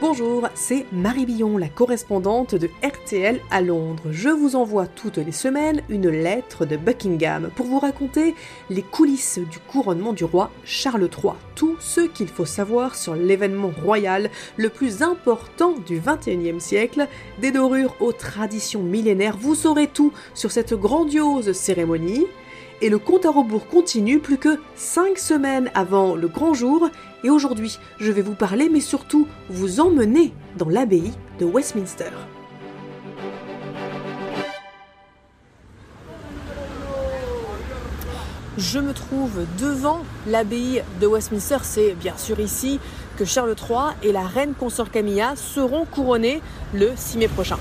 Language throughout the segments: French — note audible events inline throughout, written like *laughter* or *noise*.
Bonjour, c'est Marie Billon, la correspondante de RTL à Londres. Je vous envoie toutes les semaines une lettre de Buckingham pour vous raconter les coulisses du couronnement du roi Charles III, tout ce qu'il faut savoir sur l'événement royal le plus important du XXIe siècle, des dorures aux traditions millénaires, vous saurez tout sur cette grandiose cérémonie et le compte à rebours continue plus que 5 semaines avant le grand jour. Et aujourd'hui, je vais vous parler, mais surtout vous emmener dans l'abbaye de Westminster. Je me trouve devant l'abbaye de Westminster. C'est bien sûr ici que Charles III et la reine consort Camilla seront couronnés le 6 mai prochain.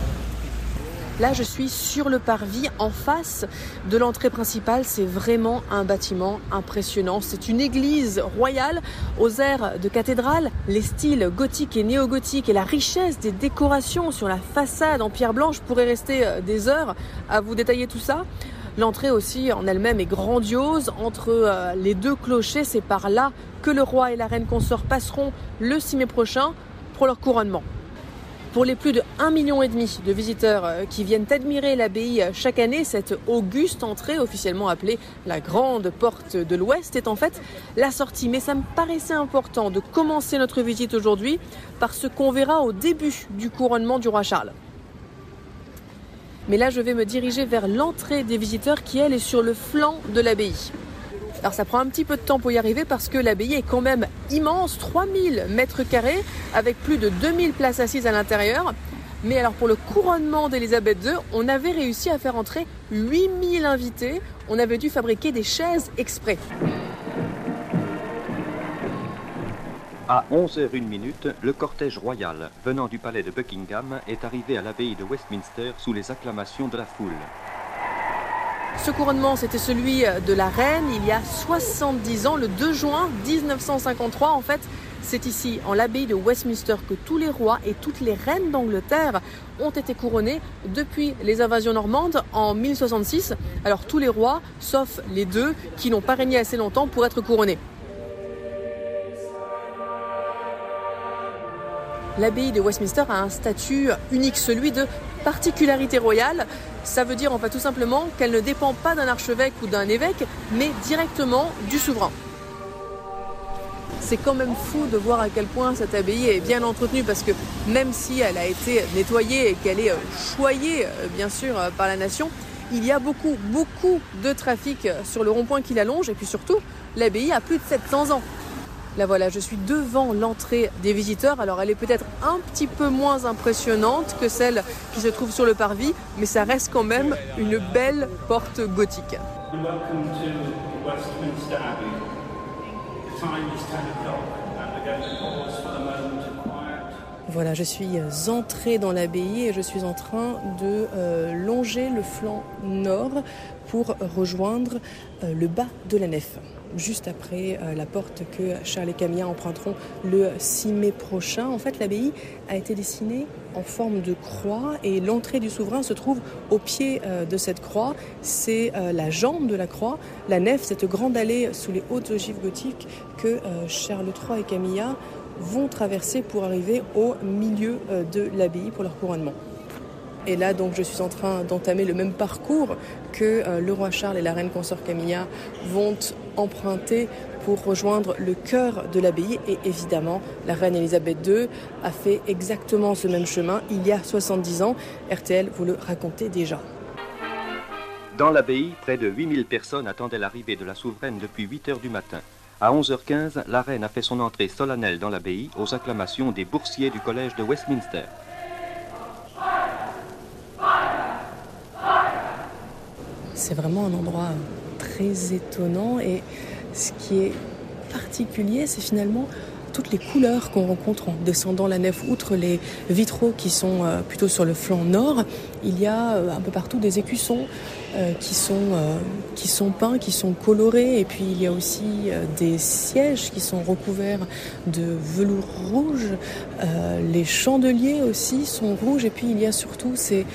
Là, je suis sur le parvis en face de l'entrée principale. C'est vraiment un bâtiment impressionnant. C'est une église royale aux airs de cathédrale. Les styles gothiques et néo-gothiques et la richesse des décorations sur la façade en pierre blanche pourraient rester euh, des heures à vous détailler tout ça. L'entrée aussi en elle-même est grandiose. Entre euh, les deux clochers, c'est par là que le roi et la reine consort passeront le 6 mai prochain pour leur couronnement. Pour les plus de 1,5 million de visiteurs euh, qui viennent admirer l'abbaye chaque année, cette auguste entrée, officiellement appelée la Grande Porte de l'Ouest, est en fait la sortie. Mais ça me paraissait important de commencer notre visite aujourd'hui par ce qu'on verra au début du couronnement du roi Charles. Mais là, je vais me diriger vers l'entrée des visiteurs qui, elle, est sur le flanc de l'abbaye. Alors ça prend un petit peu de temps pour y arriver parce que l'abbaye est quand même immense, 3000 mètres carrés, avec plus de 2000 places assises à l'intérieur. Mais alors pour le couronnement d'Elisabeth II, on avait réussi à faire entrer 8000 invités. On avait dû fabriquer des chaises exprès. À 11h01, le cortège royal venant du palais de Buckingham est arrivé à l'abbaye de Westminster sous les acclamations de la foule. Ce couronnement, c'était celui de la reine il y a 70 ans, le 2 juin 1953. En fait, c'est ici, en l'abbaye de Westminster, que tous les rois et toutes les reines d'Angleterre ont été couronnés depuis les invasions normandes en 1066. Alors tous les rois, sauf les deux, qui n'ont pas régné assez longtemps pour être couronnés. L'abbaye de Westminster a un statut unique, celui de particularité royale. Ça veut dire en fait tout simplement qu'elle ne dépend pas d'un archevêque ou d'un évêque, mais directement du souverain. C'est quand même fou de voir à quel point cette abbaye est bien entretenue parce que même si elle a été nettoyée et qu'elle est euh, choyée euh, bien sûr euh, par la nation, il y a beaucoup, beaucoup de trafic sur le rond-point qui l'allonge et puis surtout, l'abbaye a plus de 700 ans. Là voilà, je suis devant l'entrée des visiteurs. Alors elle est peut-être un petit peu moins impressionnante que celle qui se trouve sur le parvis, mais ça reste quand même une belle porte gothique. Voilà, je suis entrée dans l'abbaye et je suis en train de euh, longer le flanc nord pour rejoindre euh, le bas de la nef juste après euh, la porte que Charles et Camilla emprunteront le 6 mai prochain. En fait, l'abbaye a été dessinée en forme de croix et l'entrée du souverain se trouve au pied euh, de cette croix. C'est la jambe de la croix, la nef, cette grande allée sous les hautes ogives gothiques que Charles III et Camilla vont traverser pour arriver au milieu de l'abbaye pour leur couronnement. Et là, donc, je suis en train d'entamer le même parcours que euh, le roi Charles et la reine consort Camilla vont emprunter pour rejoindre le cœur de l'abbaye. Et évidemment, la reine Elisabeth II a fait exactement ce même chemin il y a 70 ans. RTL vous le racontez déjà. Dans l'abbaye, près de 8000 personnes attendaient l'arrivée de la souveraine depuis 8 heures du matin. À 11h15, la reine a fait son entrée solennelle dans l'abbaye aux acclamations des boursiers du collège de Westminster. C'est vraiment un endroit très étonnant et ce qui est particulier, c'est finalement toutes les couleurs qu'on rencontre en descendant la nef, outre les vitraux qui sont euh, plutôt sur le flanc nord, il y a euh, un peu partout des écussons euh, qui, sont, qui sont peints, qui sont colorés, et puis il y a aussi des sièges qui sont recouverts de velours rouge, les chandeliers aussi sont rouges, et puis il y a surtout ces,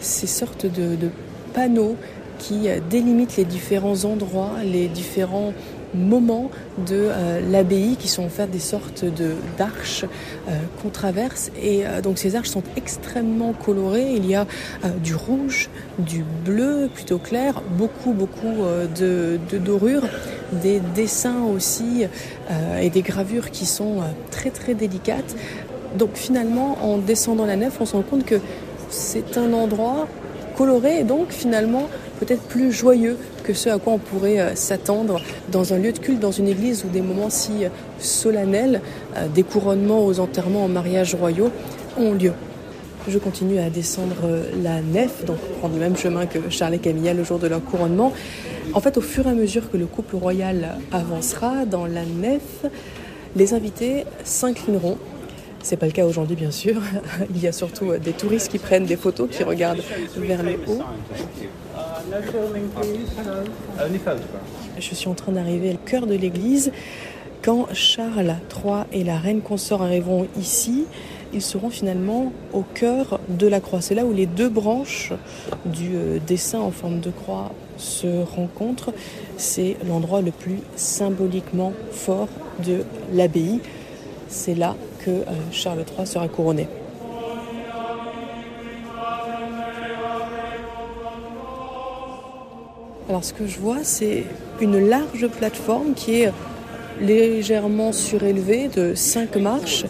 ces sortes de, de panneaux qui délimite les différents endroits, les différents moments de euh, l'abbaye qui sont en fait des sortes de d'arches euh, qu'on traverse. Et euh, donc ces arches sont extrêmement colorées. Il y a du rouge du bleu plutôt clair beaucoup beaucoup de, de dorures des dessins aussi et des gravures qui sont très très délicates. Donc finalement en descendant la nef on se rend compte que c'est un endroit coloré et donc finalement peut-être plus joyeux que ce à quoi on pourrait euh, s'attendre dans un lieu de culte, dans une église où des moments si euh, solennels, euh, des couronnements aux enterrements en mariage royaux ont lieu. Je continue à descendre la nef, donc prendre le même chemin que Charles et Camilla le jour de leur couronnement. En fait, au fur et à mesure que le couple royal avancera dans la nef, les invités s'inclineront. C'est pas le cas aujourd'hui, bien sûr. *laughs* Il y a surtout des touristes qui prennent des photos, qui regardent vers le haut. Je suis en train d'arriver au cœur de l'église. Quand Charles III et la reine consort arriveront ici, ils seront finalement au cœur de la croix. C'est là où les deux branches du euh, dessin en forme de croix se rencontrent. C'est l'endroit le plus symboliquement fort de l'abbaye. C'est là que euh, Charles III sera couronné. Alors ce que je vois, c'est une large plateforme qui est légèrement surélevée de 5 marches.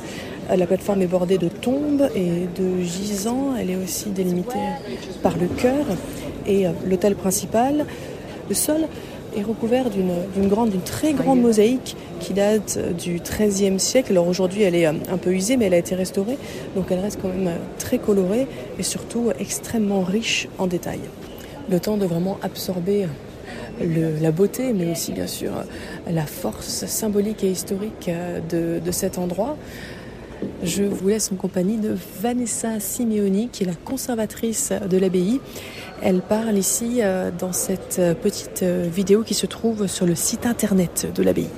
La plateforme est bordée de tombes et de gisants. Elle est aussi délimitée par le chœur et euh, l'hôtel principal. Le sol est recouvert d'une grande, d'une très grande mosaïque qui date du XIIIe siècle. Alors aujourd'hui, elle est euh, un peu usée, mais elle a été restaurée, donc elle reste quand même euh, très colorée et surtout extrêmement riche en détails le temps de vraiment absorber la beauté, mais aussi bien sûr la force symbolique et historique euh, de, de cet endroit. Je vous laisse en compagnie de Vanessa Simeoni, qui est la conservatrice de l'abbaye. Elle parle ici euh, dans cette euh, petite vidéo qui se trouve sur le site internet de l'abbaye.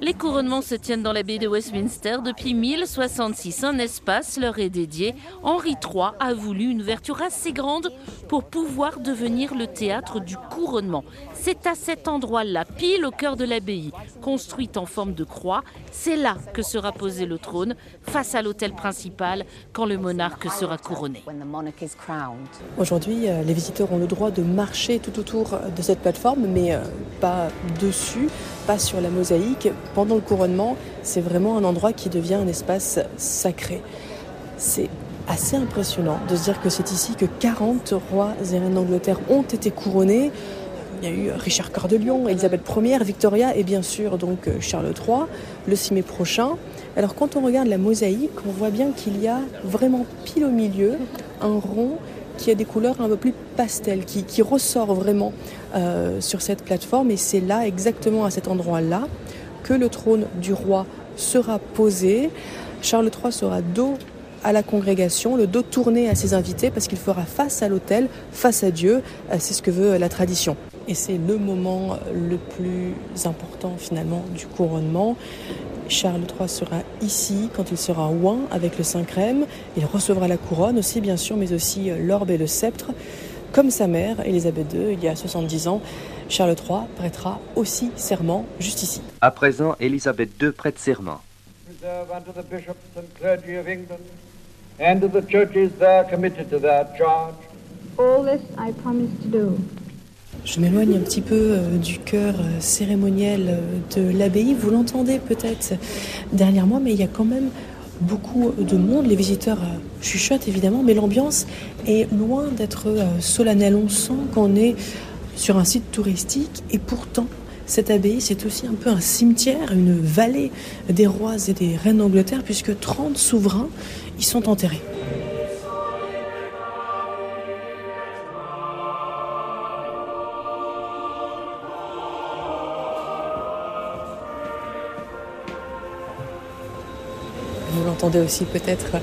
Les couronnements se tiennent dans l'abbaye de Westminster depuis 1066. Un espace leur est dédié. Henri III a voulu une ouverture assez grande pour pouvoir devenir le théâtre du couronnement. C'est à cet endroit-là, pile au cœur de l'abbaye, construite en forme de croix, c'est là que sera posé le trône, face à l'autel principal, quand le monarque sera couronné. Aujourd'hui, euh, les visiteurs ont le droit de marcher tout autour de cette plateforme, mais euh, pas dessus, pas sur la mosaïque. Pendant le couronnement, c'est vraiment un endroit qui devient un espace sacré. C'est assez impressionnant de se dire que c'est ici que 40 rois et reines d'Angleterre ont été couronnés. Il y a eu Richard Cœur de Lion, Elisabeth Ier, Victoria et bien sûr donc euh, Charles III le 6 mai prochain. Alors quand on regarde la mosaïque, on voit bien qu'il y a vraiment pile au milieu un rond qui a des couleurs un peu plus pastel, qui, ressort vraiment euh, sur cette plateforme. Et c'est là, exactement à cet endroit-là, que le trône du roi sera posé. Charles III sera dos à la congrégation, le dos tourné à ses invités, parce qu'il fera face à l'autel, face à Dieu. Euh, c'est ce que veut la tradition. Et c'est le moment le plus important finalement du couronnement. Charles III sera ici quand il sera oint avec le Saint-Crème. Il recevra la couronne aussi bien sûr, mais aussi l'orbe et le sceptre. Comme sa mère, Élisabeth II, il y a 70 ans, Charles III prêtera aussi serment juste ici. À présent, Élisabeth II prête serment. and to the churches there committed to their charge. All this I promise to do. Je m'éloigne un petit peu euh, du cœur euh, cérémoniel euh, de l'abbaye. Vous l'entendez peut-être derrière moi, mais il y a quand même beaucoup de monde. Les visiteurs chuchotent évidemment, mais l'ambiance est loin d'être solennelle. On sent qu'on est sur un site touristique et pourtant, cette abbaye, c'est aussi un peu un cimetière, une vallée des rois et des reines d'Angleterre, puisque 30 souverains y sont enterrés. Aussi peut-être,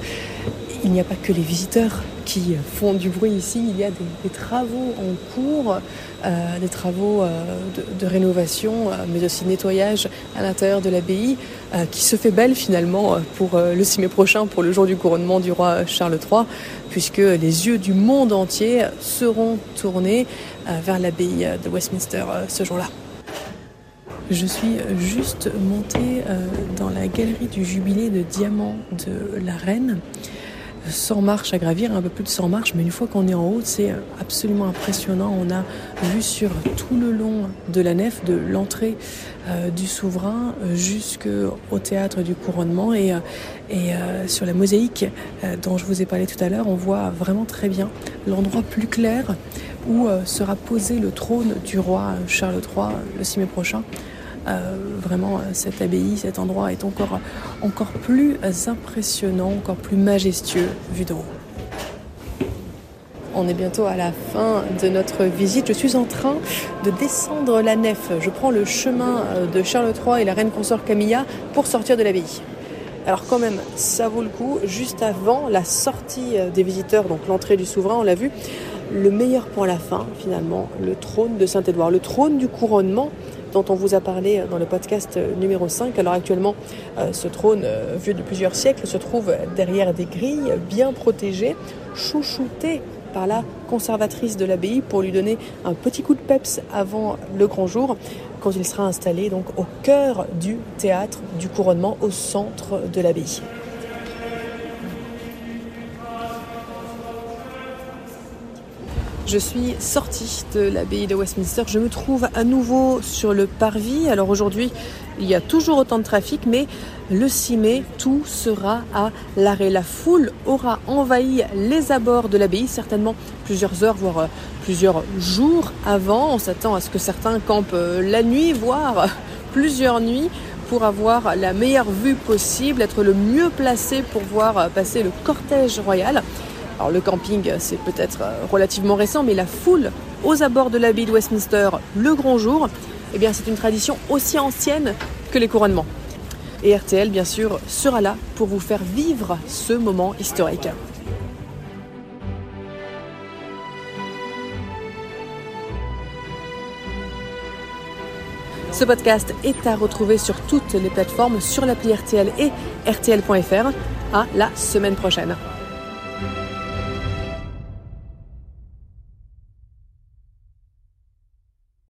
il n'y a pas que les visiteurs qui font du bruit ici. Il y a des, travaux en cours, euh, des travaux euh, de, rénovation, mais aussi nettoyage à l'intérieur de l'abbaye, qui se fait belle finalement pour le 6 mai prochain, pour le jour du couronnement du roi Charles III, puisque les yeux du monde entier seront tournés vers l'abbaye de Westminster ce jour-là. Je suis juste montée dans la galerie du jubilé de diamants de la reine. 100 marches à gravir, un peu plus de 100 marches, mais une fois qu'on est en haut, c'est absolument impressionnant. On a vu sur tout le long de la nef, de l'entrée euh, du souverain jusqu'au théâtre du couronnement et, euh, et euh, sur la mosaïque dont je vous ai parlé tout à l'heure, on voit vraiment très bien l'endroit plus clair où sera posé le trône du roi Charles III le 6 mai prochain. Euh, vraiment, euh, cette abbaye, cet endroit est encore, encore plus impressionnant, encore plus majestueux vu d'en haut. On est bientôt à la fin de notre visite. Je suis en train de descendre la nef. Je prends le chemin euh, de Charles III et la reine consort Camilla pour sortir de l'abbaye. Alors quand même, ça vaut le coup. Juste avant la sortie des visiteurs, donc l'entrée du souverain, on l'a vu, le meilleur pour la fin, finalement, le trône de Saint-Édouard, le trône du couronnement dont on vous a parlé dans le podcast numéro 5. Alors actuellement, euh, ce trône, euh, vieux de plusieurs siècles, se trouve derrière des grilles, bien protégé, chouchouté par la conservatrice de l'abbaye pour lui donner un petit coup de peps avant le grand jour, quand il sera installé donc au cœur du théâtre du couronnement, au centre de l'abbaye. Je suis sortie de l'abbaye de Westminster. Je me trouve à nouveau sur le parvis. Alors aujourd'hui, il y a toujours autant de trafic, mais le 6 mai, tout sera à l'arrêt. La foule aura envahi les abords de l'abbaye, certainement plusieurs heures, voire euh, plusieurs jours avant. On s'attend à ce que certains campent euh, la nuit, voire *laughs* plusieurs nuits pour avoir la meilleure vue possible, être le mieux placé pour voir euh, passer le cortège royal. Alors le camping, c'est peut-être euh, relativement récent, mais la foule aux abords de l'abbaye de Westminster le grand jour, eh bien c'est une tradition aussi ancienne que les couronnements. Et RTL, bien sûr, sera là pour vous faire vivre ce moment historique. Ce podcast est à retrouver sur toutes les plateformes, sur l'appli RTL et RTL.fr. À la semaine prochaine.